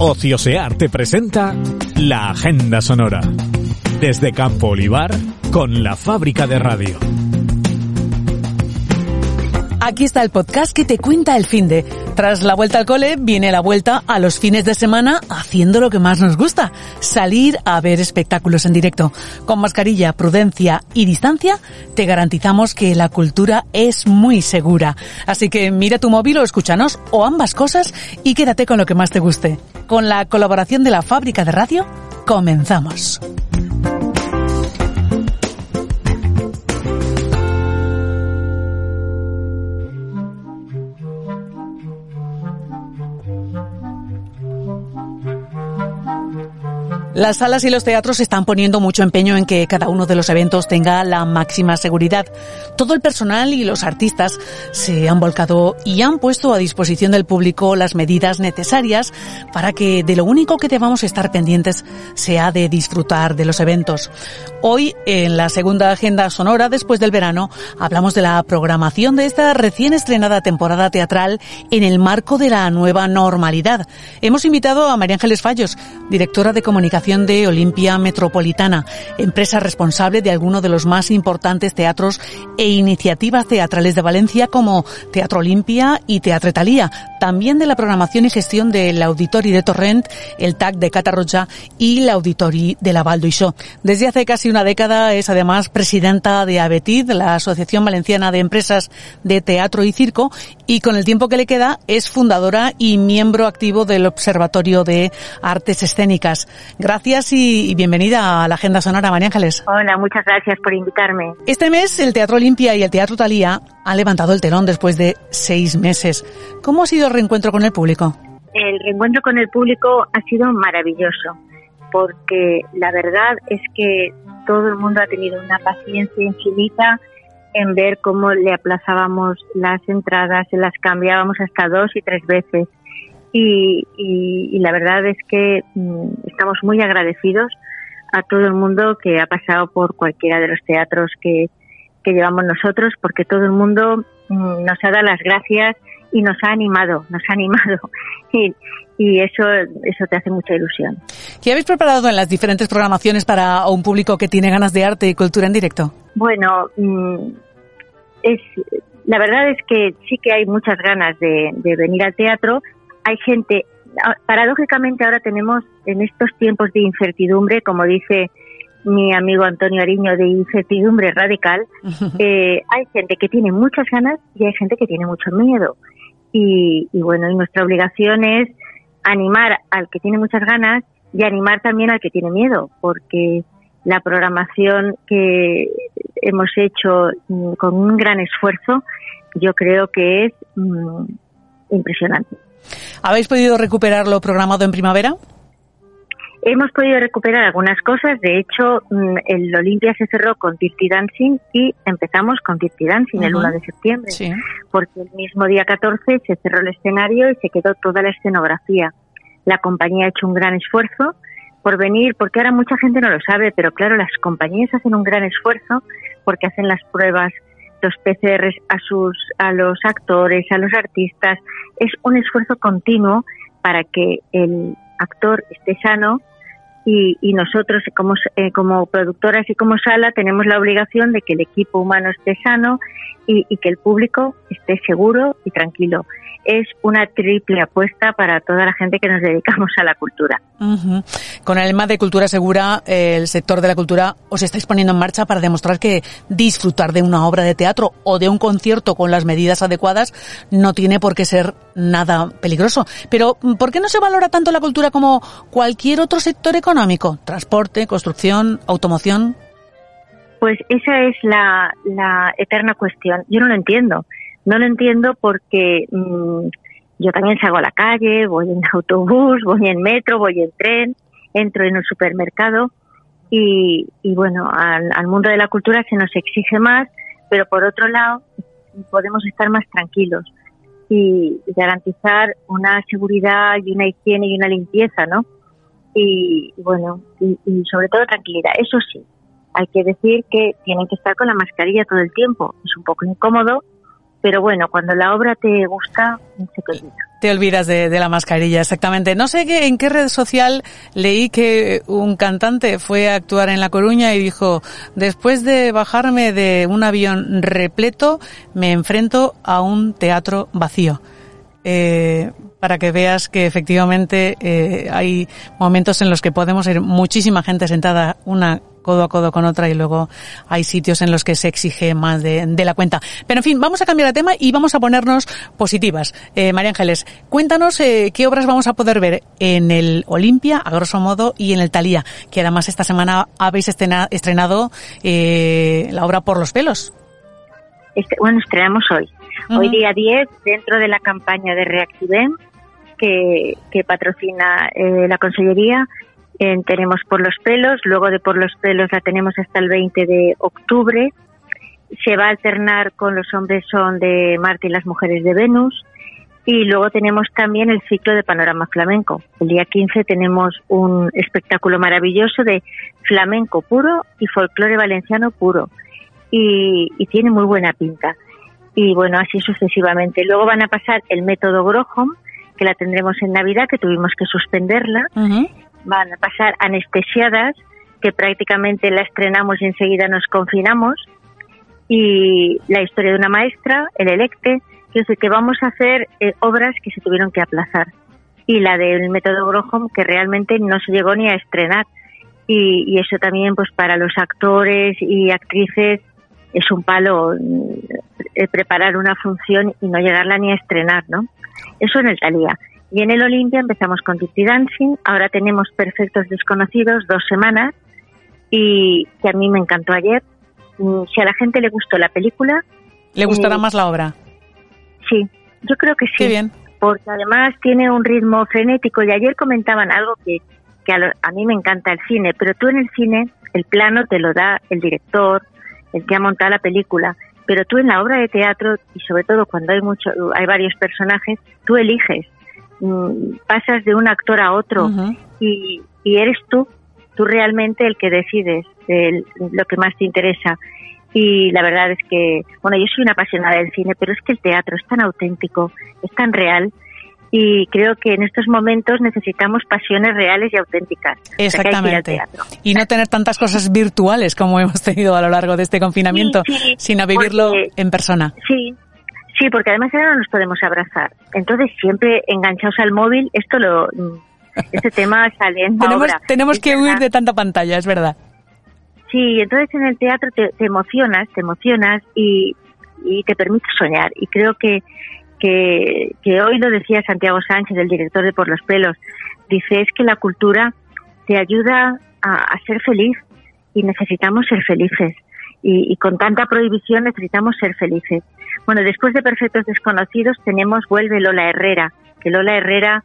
Ociosear te presenta la Agenda Sonora. Desde Campo Olivar con la fábrica de radio. Aquí está el podcast que te cuenta el fin de. Tras la vuelta al cole, viene la vuelta a los fines de semana haciendo lo que más nos gusta, salir a ver espectáculos en directo. Con mascarilla, prudencia y distancia, te garantizamos que la cultura es muy segura. Así que mira tu móvil o escúchanos, o ambas cosas, y quédate con lo que más te guste. Con la colaboración de la fábrica de radio, comenzamos. Las salas y los teatros están poniendo mucho empeño en que cada uno de los eventos tenga la máxima seguridad. Todo el personal y los artistas se han volcado y han puesto a disposición del público las medidas necesarias para que de lo único que debamos estar pendientes sea de disfrutar de los eventos. Hoy, en la segunda agenda sonora después del verano, hablamos de la programación de esta recién estrenada temporada teatral en el marco de la nueva normalidad. Hemos invitado a María Ángeles Fallos, directora de comunicación de Olimpia Metropolitana, empresa responsable de algunos de los más importantes teatros e iniciativas teatrales de Valencia como Teatro Olimpia y Teatre Talía, también de la programación y gestión del Auditori de Torrent, el TAC de Catarroja y la Auditori de la Valdo Desde hace casi una década es además presidenta de ABETID, la Asociación Valenciana de Empresas de Teatro y Circo, y con el tiempo que le queda es fundadora y miembro activo del Observatorio de Artes Escénicas. Gracias y, bienvenida a la Agenda Sonora, María Ángeles. Hola, muchas gracias por invitarme. Este mes el Teatro Olimpia y el Teatro Talía han levantado el telón después de seis meses. ¿Cómo ha sido el reencuentro con el público? El reencuentro con el público ha sido maravilloso, porque la verdad es que todo el mundo ha tenido una paciencia infinita en ver cómo le aplazábamos las entradas, se las cambiábamos hasta dos y tres veces. Y, la verdad es que mm, estamos muy agradecidos a todo el mundo que ha pasado por cualquiera de los teatros que, llevamos nosotros, porque todo el mundo mm, nos ha dado las gracias y nos ha animado, nos ha animado. Y, y eso, eso te hace mucha ilusión. ¿Qué habéis preparado en las diferentes programaciones para un público que tiene ganas de arte y cultura en directo? Bueno, mm, es, la verdad es que sí que hay muchas ganas de, de venir al teatro hay gente, paradójicamente ahora tenemos en estos tiempos de incertidumbre, como dice mi amigo Antonio Ariño, de incertidumbre radical, eh, hay gente que tiene muchas ganas y hay gente que tiene mucho miedo. Y, bueno, y nuestra obligación es animar al que tiene muchas ganas y animar también al que tiene miedo, porque la programación que hemos hecho mm, con un gran esfuerzo, yo creo que es mm, impresionante. ¿Habéis podido recuperar lo programado en primavera? Hemos podido recuperar algunas cosas. De hecho, mm, el Olimpia se cerró con Dirty Dancing y empezamos con Dirty Dancing el 1 de septiembre. Porque el mismo día 14 se cerró el escenario y se quedó toda la escenografía. La compañía ha hecho un gran esfuerzo por venir, porque ahora mucha gente no lo sabe, pero claro, las compañías hacen un gran esfuerzo porque hacen las pruebas los PCRs a sus a los actores, a los artistas, es un esfuerzo continuo para que el actor esté sano y, nosotros como, eh, como productoras y como sala tenemos la obligación de que el equipo humano esté sano y, y que el público esté seguro y tranquilo es una triple apuesta para toda la gente que nos dedicamos a la cultura. Con el lema de Cultura Segura, el sector de la cultura os estáis poniendo en marcha para demostrar que disfrutar de una obra de teatro o de un concierto con las medidas adecuadas no tiene por qué ser nada peligroso. Pero, ¿por qué no se valora tanto la cultura como cualquier otro sector económico? Transporte, construcción, automoción. Pues esa es la, eterna cuestión. Yo no lo entiendo No lo entiendo porque mm, yo también salgo a la calle, voy en autobús, voy en metro, voy en tren, entro en un supermercado y, bueno, al, mundo de la cultura se nos exige más, pero por otro lado podemos estar más tranquilos y garantizar una seguridad y una higiene y una limpieza, ¿no? Y, bueno, y, sobre todo tranquilidad. Eso sí, hay que decir que tienen que estar con la mascarilla todo el tiempo. Es un poco incómodo, pero bueno, cuando la obra te gusta, se te olvida. Te olvidas de, la mascarilla, exactamente. No sé qué, en qué red social leí que un cantante fue a actuar en La Coruña y dijo, después de bajarme de un avión repleto, me enfrento a un teatro vacío. Eh, para que veas que efectivamente eh, hay momentos en los que podemos ir muchísima gente sentada una codo a codo con otra y luego hay sitios en los que se exige más de, la cuenta. Pero en fin, vamos a cambiar de tema y vamos a ponernos positivas. Eh, María Ángeles, cuéntanos eh, qué obras vamos a poder ver en el Olimpia, a grosso modo, y en el Talía, que además esta semana habéis estrenado eh, la obra Por los pelos. Este, bueno, estrenamos hoy. Hoy día 10, dentro de la campaña de Reactivem, que, que patrocina eh, la Consellería, tenemos por los pelos, luego de por los pelos la tenemos hasta el 20 de octubre. Se va a alternar con los hombres son de Marte y las mujeres de Venus. Y luego tenemos también el ciclo de panorama flamenco. El día 15 tenemos un espectáculo maravilloso de flamenco puro y folclore valenciano puro. Y, tiene muy buena pinta. Y bueno, así sucesivamente. Luego van a pasar el método Grohom, que la tendremos en Navidad, que tuvimos que suspenderla van a pasar anestesiadas, que prácticamente la estrenamos y enseguida nos confinamos, y la historia de una maestra, el electe, que es que vamos a hacer eh, obras que se tuvieron que aplazar. Y la del método Grohom, que realmente no se llegó ni a estrenar. Y, eso también, pues para los actores y actrices, es un palo eh, preparar una función y no llegarla ni a estrenar, ¿no? Eso en el Talía. Y en el Olimpia empezamos con Dirty Dancing, ahora tenemos Perfectos Desconocidos, dos semanas, y que a mí me encantó ayer. Mm, si a la gente le gustó la película... ¿Le gustará eh, más la obra? Sí, yo creo que sí. Qué bien. Porque además tiene un ritmo frenético y ayer comentaban algo que, que a, a mí me encanta el cine, pero tú en el cine el plano te lo da el director, el que ha montado la película, pero tú en la obra de teatro y sobre todo cuando hay mucho hay varios personajes, tú eliges Mm, pasas de un actor a otro y, eres tú, tú realmente el que decides lo que más te interesa. Y la verdad es que, bueno, yo soy una apasionada del cine, pero es que el teatro es tan auténtico, es tan real y creo que en estos momentos necesitamos pasiones reales y auténticas. Exactamente. y no tener tantas cosas virtuales como hemos tenido a lo largo de este confinamiento, sino vivirlo en persona. Sí, Sí, porque además ahora no nos podemos abrazar. Entonces, siempre enganchados al móvil, esto lo. Este tema sale en tenemos, Tenemos que huir de tanta pantalla, es verdad. Sí, entonces en el teatro te, emocionas, te emocionas y, y, te permite soñar. Y creo que, que, que hoy lo decía Santiago Sánchez, el director de Por los Pelos, dice es que la cultura te ayuda a, a ser feliz y necesitamos ser felices. Y, y, con tanta prohibición necesitamos ser felices. Bueno, después de Perfectos Desconocidos tenemos Vuelve Lola Herrera, que Lola Herrera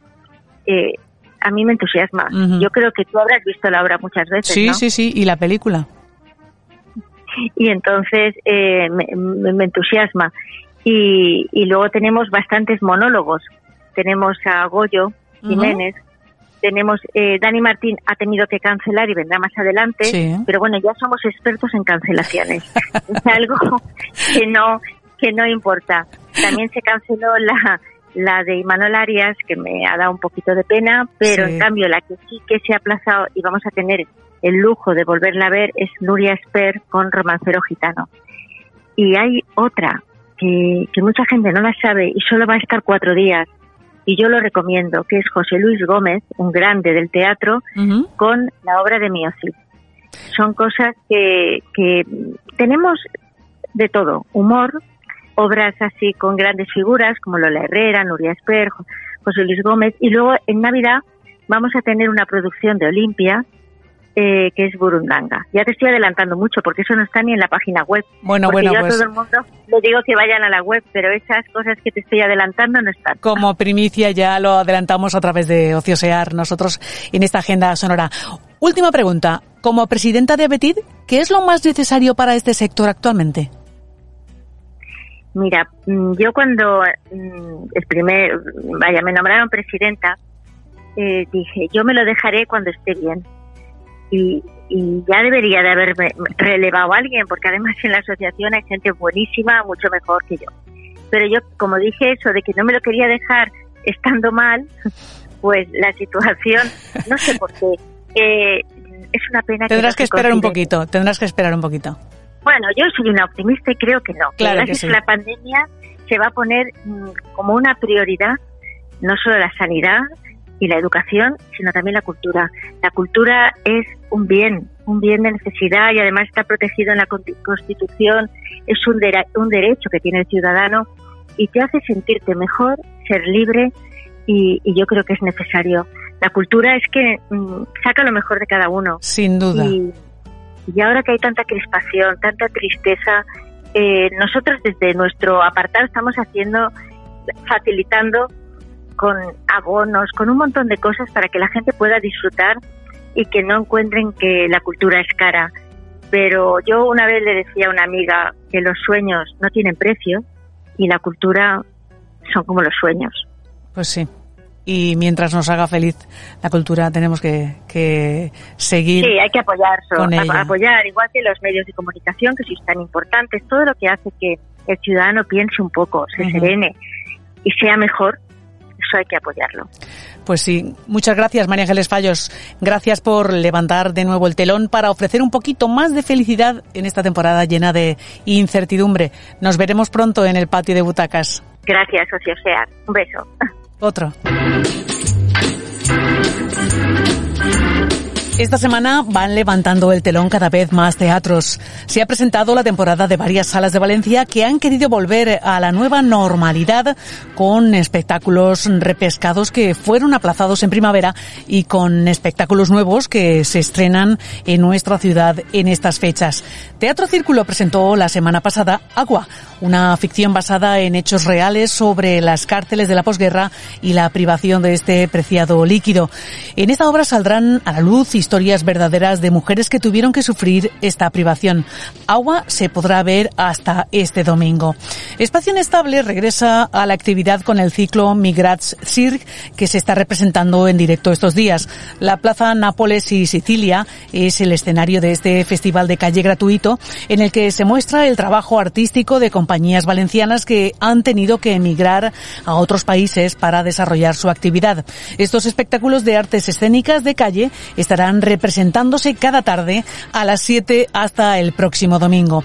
eh, a mí me entusiasma. Yo creo que tú habrás visto la obra muchas veces. Sí, sí, sí, y la película. Y entonces eh, me, entusiasma. Y, luego tenemos bastantes monólogos. Tenemos a Goyo Jiménez, tenemos eh, Dani Martín ha tenido que cancelar y vendrá más adelante, pero bueno, ya somos expertos en cancelaciones. es algo que no que no importa. También se canceló la, la de Imanol Arias, que me ha dado un poquito de pena, pero en cambio la que sí que se ha aplazado y vamos a tener el lujo de volverla a ver es Nuria Esper con Romancero Gitano. Y hay otra que, que mucha gente no la sabe y solo va a estar cuatro días, y yo lo recomiendo, que es José Luis Gómez, un grande del teatro, con la obra de Miocid. Son cosas que, que tenemos de todo, humor, obras así con grandes figuras como Lola Herrera, Nuria Esper, José Luis Gómez. Y luego en Navidad vamos a tener una producción de Olimpia eh, que es Burundanga. Ya te estoy adelantando mucho porque eso no está ni en la página web. Bueno, bueno, yo a todo pues el mundo le digo que vayan a la web, pero esas cosas que te estoy adelantando no están. Como primicia ya lo adelantamos a través de Ociosear nosotros en esta agenda sonora. Última pregunta. Como presidenta de Abetit, ¿qué es lo más necesario para este sector actualmente? Mira, mm, yo cuando mm, el primer, vaya, me nombraron presidenta, eh, dije, yo me lo dejaré cuando esté bien y, ya debería de haberme relevado a alguien, porque además en la asociación hay gente buenísima, mucho mejor que yo. Pero yo, como dije eso, de que no me lo quería dejar estando mal, pues la situación, no sé por qué, eh, es una pena tendrás que... que esperar un poquito, tendrás que esperar un poquito. Bueno, yo soy una optimista y creo que no. Claro que, gracias a la pandemia se va a poner mm, como una prioridad no solo la sanidad, y la educación, sino también la cultura. La cultura es un bien, un bien de necesidad y además está protegido en la Constitución, es un, un derecho que tiene el ciudadano y te hace sentirte mejor, ser libre y, yo creo que es necesario. La cultura es que mm, saca lo mejor de cada uno. Sin duda. Y, ahora que hay tanta crispación, tanta tristeza, eh, nosotros desde nuestro apartado estamos haciendo, facilitando con abonos, con un montón de cosas para que la gente pueda disfrutar y que no encuentren que la cultura es cara. Pero yo una vez le decía a una amiga que los sueños no tienen precio y la cultura son como los sueños. Pues sí. Y mientras nos haga feliz la cultura, tenemos que, que seguir. Sí, hay que apoyar, apoyar, igual que los medios de comunicación, que son tan importantes, todo lo que hace que el ciudadano piense un poco, se serene y sea mejor, eso hay que apoyarlo. Pues sí, muchas gracias María Ángeles Fallos. Gracias por levantar de nuevo el telón para ofrecer un poquito más de felicidad en esta temporada llena de incertidumbre. Nos veremos pronto en el patio de butacas. Gracias, socio. Un beso. Otro. Esta semana van levantando el telón cada vez más teatros. Se ha presentado la temporada de varias salas de Valencia que han querido volver a la nueva normalidad con espectáculos repescados que fueron aplazados en primavera y con espectáculos nuevos que se estrenan en nuestra ciudad en estas fechas. Teatro Círculo presentó la semana pasada Agua, una ficción basada en hechos reales sobre las cárceles de la posguerra y la privación de este preciado líquido. En esta obra saldrán a la luz historias verdaderas de mujeres que tuvieron que sufrir esta privación. Agua se podrá ver hasta este domingo. Espacio Inestable regresa a la actividad con el ciclo Migrats Cirque que se está representando en directo estos días. La Plaza Nápoles y Sicilia es el escenario de este festival de calle gratuito en el que se muestra el trabajo artístico de compañías valencianas que han tenido que emigrar a otros países para desarrollar su actividad. Estos espectáculos de artes escénicas de calle estarán representándose cada tarde a las 7 hasta el próximo domingo.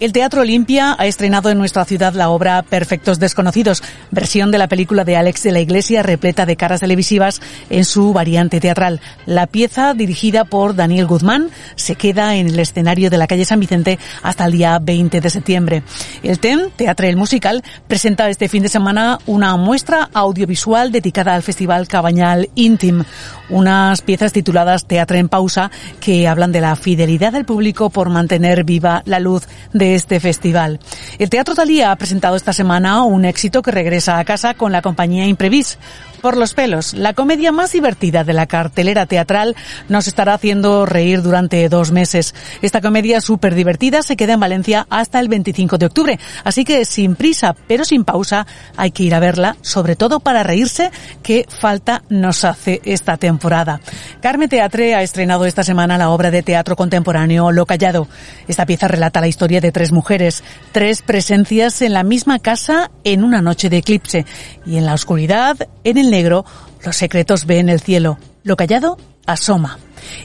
El Teatro Olimpia ha estrenado en nuestra ciudad la obra Perfectos Desconocidos, versión de la película de Alex de la Iglesia repleta de caras televisivas en su variante teatral. La pieza, dirigida por Daniel Guzmán, se queda en el escenario de la calle San Vicente hasta el día 20 de septiembre. El TEN, Teatro el Musical, presenta este fin de semana una muestra audiovisual dedicada al Festival Cabañal Intim, unas piezas tituladas Teatro en Pausa que hablan de la fidelidad del público por mantener viva la luz de este festival. El Teatro Talía ha presentado esta semana un éxito que regresa a casa con la compañía Imprevis, por los pelos, la comedia más divertida de la cartelera teatral nos estará haciendo reír durante dos meses. Esta comedia súper divertida se queda en Valencia hasta el 25 de octubre, así que sin prisa pero sin pausa hay que ir a verla, sobre todo para reírse, que falta nos hace esta temporada. Carmen Teatre ha estrenado esta semana la obra de teatro contemporáneo Lo Callado. Esta pieza relata la historia de tres mujeres, tres presencias en la misma casa en una noche de eclipse y en la oscuridad, en el negro, los secretos ven el cielo. Lo callado asoma.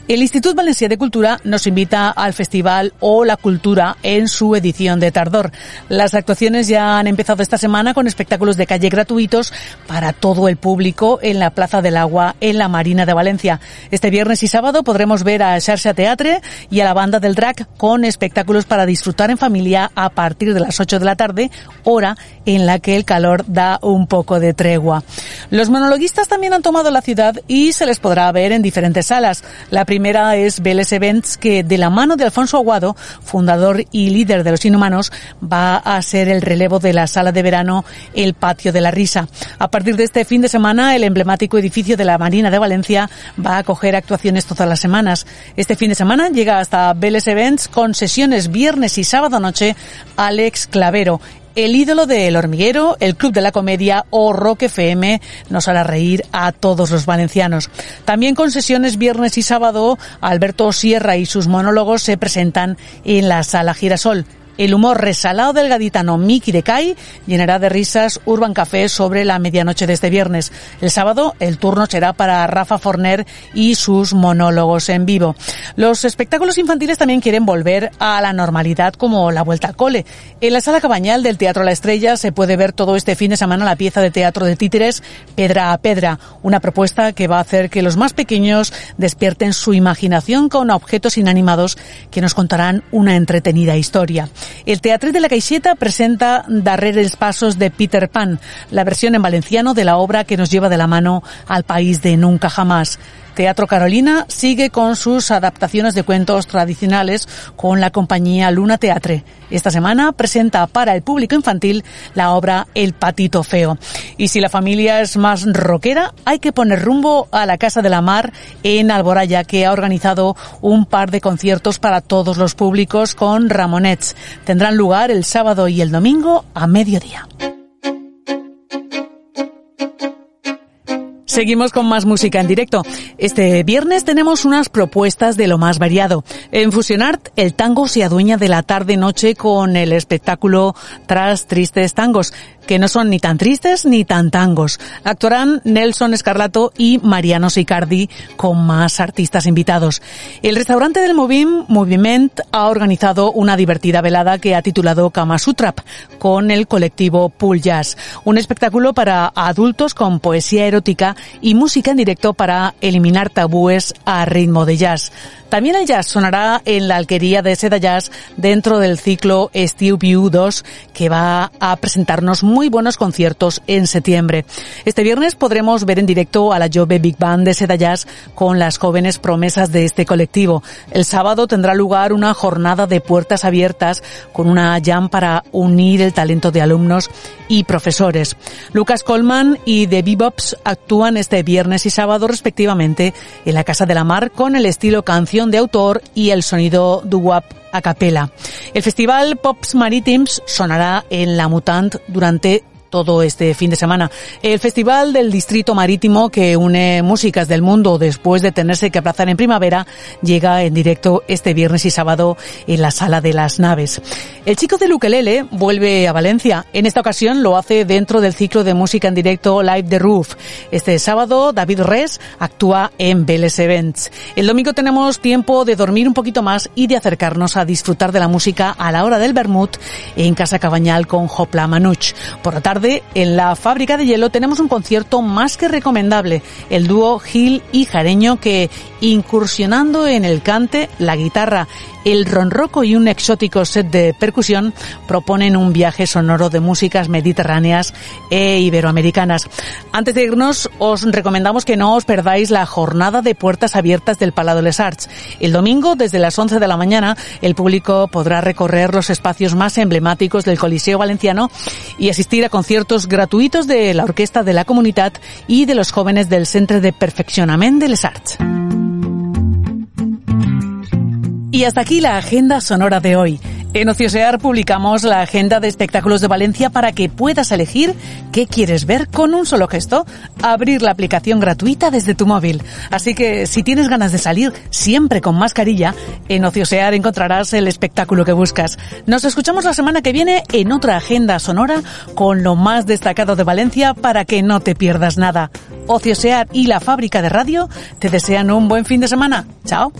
El Instituto Valencià de Cultura nos invita al festival O la Cultura en su edición de Tardor. Las actuaciones ya han empezado esta semana con espectáculos de calle gratuitos para todo el público en la Plaza del Agua en la Marina de Valencia. Este viernes y sábado podremos ver a Xarxa Teatre y a la banda del Drac con espectáculos para disfrutar en familia a partir de las 8 de la tarde, hora en la que el calor da un poco de tregua. Los monologuistas también han tomado la ciudad y se les podrá ver en diferentes salas. La primera es Vélez Events, que de la mano de Alfonso Aguado, fundador y líder de los Inhumanos, va a ser el relevo de la sala de verano El Patio de la Risa. A partir de este fin de semana, el emblemático edificio de la Marina de Valencia va a acoger actuaciones todas las semanas. Este fin de semana llega hasta Vélez Events con sesiones viernes y sábado noche Alex Clavero, el ídolo de El Hormiguero, el Club de la Comedia o Rock FM nos hará reír a todos los valencianos. También con sesiones viernes y sábado, Alberto Sierra y sus monólogos se presentan en la Sala Girasol. El humor resalado del gaditano Miki de Kai llenará de risas Urban Café sobre la medianoche de este viernes. El sábado el turno será para Rafa Forner y sus monólogos en vivo. Los espectáculos infantiles también quieren volver a la normalidad como la vuelta al cole. En la sala cabañal del Teatro La Estrella se puede ver todo este fin de semana la pieza de teatro de títeres Pedra a Pedra, una propuesta que va a hacer que los más pequeños despierten su imaginación con objetos inanimados que nos contarán una entretenida historia. El Teatre de la Caixeta presenta Darreres Pasos de Peter Pan, la versión en valenciano de la obra que nos lleva de la mano al país de nunca jamás. Teatro Carolina sigue con sus adaptaciones de cuentos tradicionales con la compañía Luna Teatre. Esta semana presenta para el público infantil la obra El Patito Feo. Y si la familia es más rockera, hay que poner rumbo a la Casa de la Mar en Alboraya, que ha organizado un par de conciertos para todos los públicos con Ramonets. Tendrán lugar el sábado y el domingo a mediodía. Seguimos con más música en directo. Este viernes tenemos unas propuestas de lo más variado. En Fusionart, el tango se adueña de la tarde-noche con el espectáculo Tras Tristes Tangos que no son ni tan tristes ni tan tangos. Actuarán Nelson Escarlato y Mariano Sicardi con más artistas invitados. El restaurante del Movim, Moviment, ha organizado una divertida velada que ha titulado Kama Sutrap con el colectivo Pool Jazz. Un espectáculo para adultos con poesía erótica y música en directo para eliminar tabúes a ritmo de jazz. También el jazz sonará en la alquería de Seda Jazz dentro del ciclo Steve View 2 que va a presentarnos muy buenos conciertos en septiembre. Este viernes podremos ver en directo a la Jove Big Band de Seda Jazz con las jóvenes promesas de este colectivo. El sábado tendrá lugar una jornada de puertas abiertas con una jam para unir el talento de alumnos y profesores. Lucas Colman y The Bebops actúan este viernes y sábado respectivamente en la Casa de la Mar con el estilo canción de autor y el sonido doo-wop a capela. El festival Pops Maritims sonará en La Mutant durante todo este fin de semana. El Festival del Distrito Marítimo, que une músicas del mundo después de tenerse que aplazar en primavera, llega en directo este viernes y sábado en la Sala de las Naves. El chico de Luquelele vuelve a Valencia. En esta ocasión lo hace dentro del ciclo de música en directo Live the Roof. Este sábado, David Res actúa en Vélez Events. El domingo tenemos tiempo de dormir un poquito más y de acercarnos a disfrutar de la música a la hora del Bermud en Casa Cabañal con Hopla Manuch. Por la tarde, en la fábrica de hielo tenemos un concierto más que recomendable, el dúo Gil y Jareño que incursionando en el cante, la guitarra el ronroco y un exótico set de percusión proponen un viaje sonoro de músicas mediterráneas e iberoamericanas. Antes de irnos, os recomendamos que no os perdáis la jornada de puertas abiertas del Palado Les Arts. El domingo, desde las 11 de la mañana, el público podrá recorrer los espacios más emblemáticos del Coliseo Valenciano y asistir a conciertos gratuitos de la Orquesta de la Comunidad y de los jóvenes del Centro de Perfeccionamiento de Les Arts. Y hasta aquí la agenda sonora de hoy. En Ociosear publicamos la agenda de espectáculos de Valencia para que puedas elegir qué quieres ver con un solo gesto, abrir la aplicación gratuita desde tu móvil. Así que si tienes ganas de salir siempre con mascarilla, en Ociosear encontrarás el espectáculo que buscas. Nos escuchamos la semana que viene en otra agenda sonora con lo más destacado de Valencia para que no te pierdas nada. Ociosear y la fábrica de radio te desean un buen fin de semana. Chao.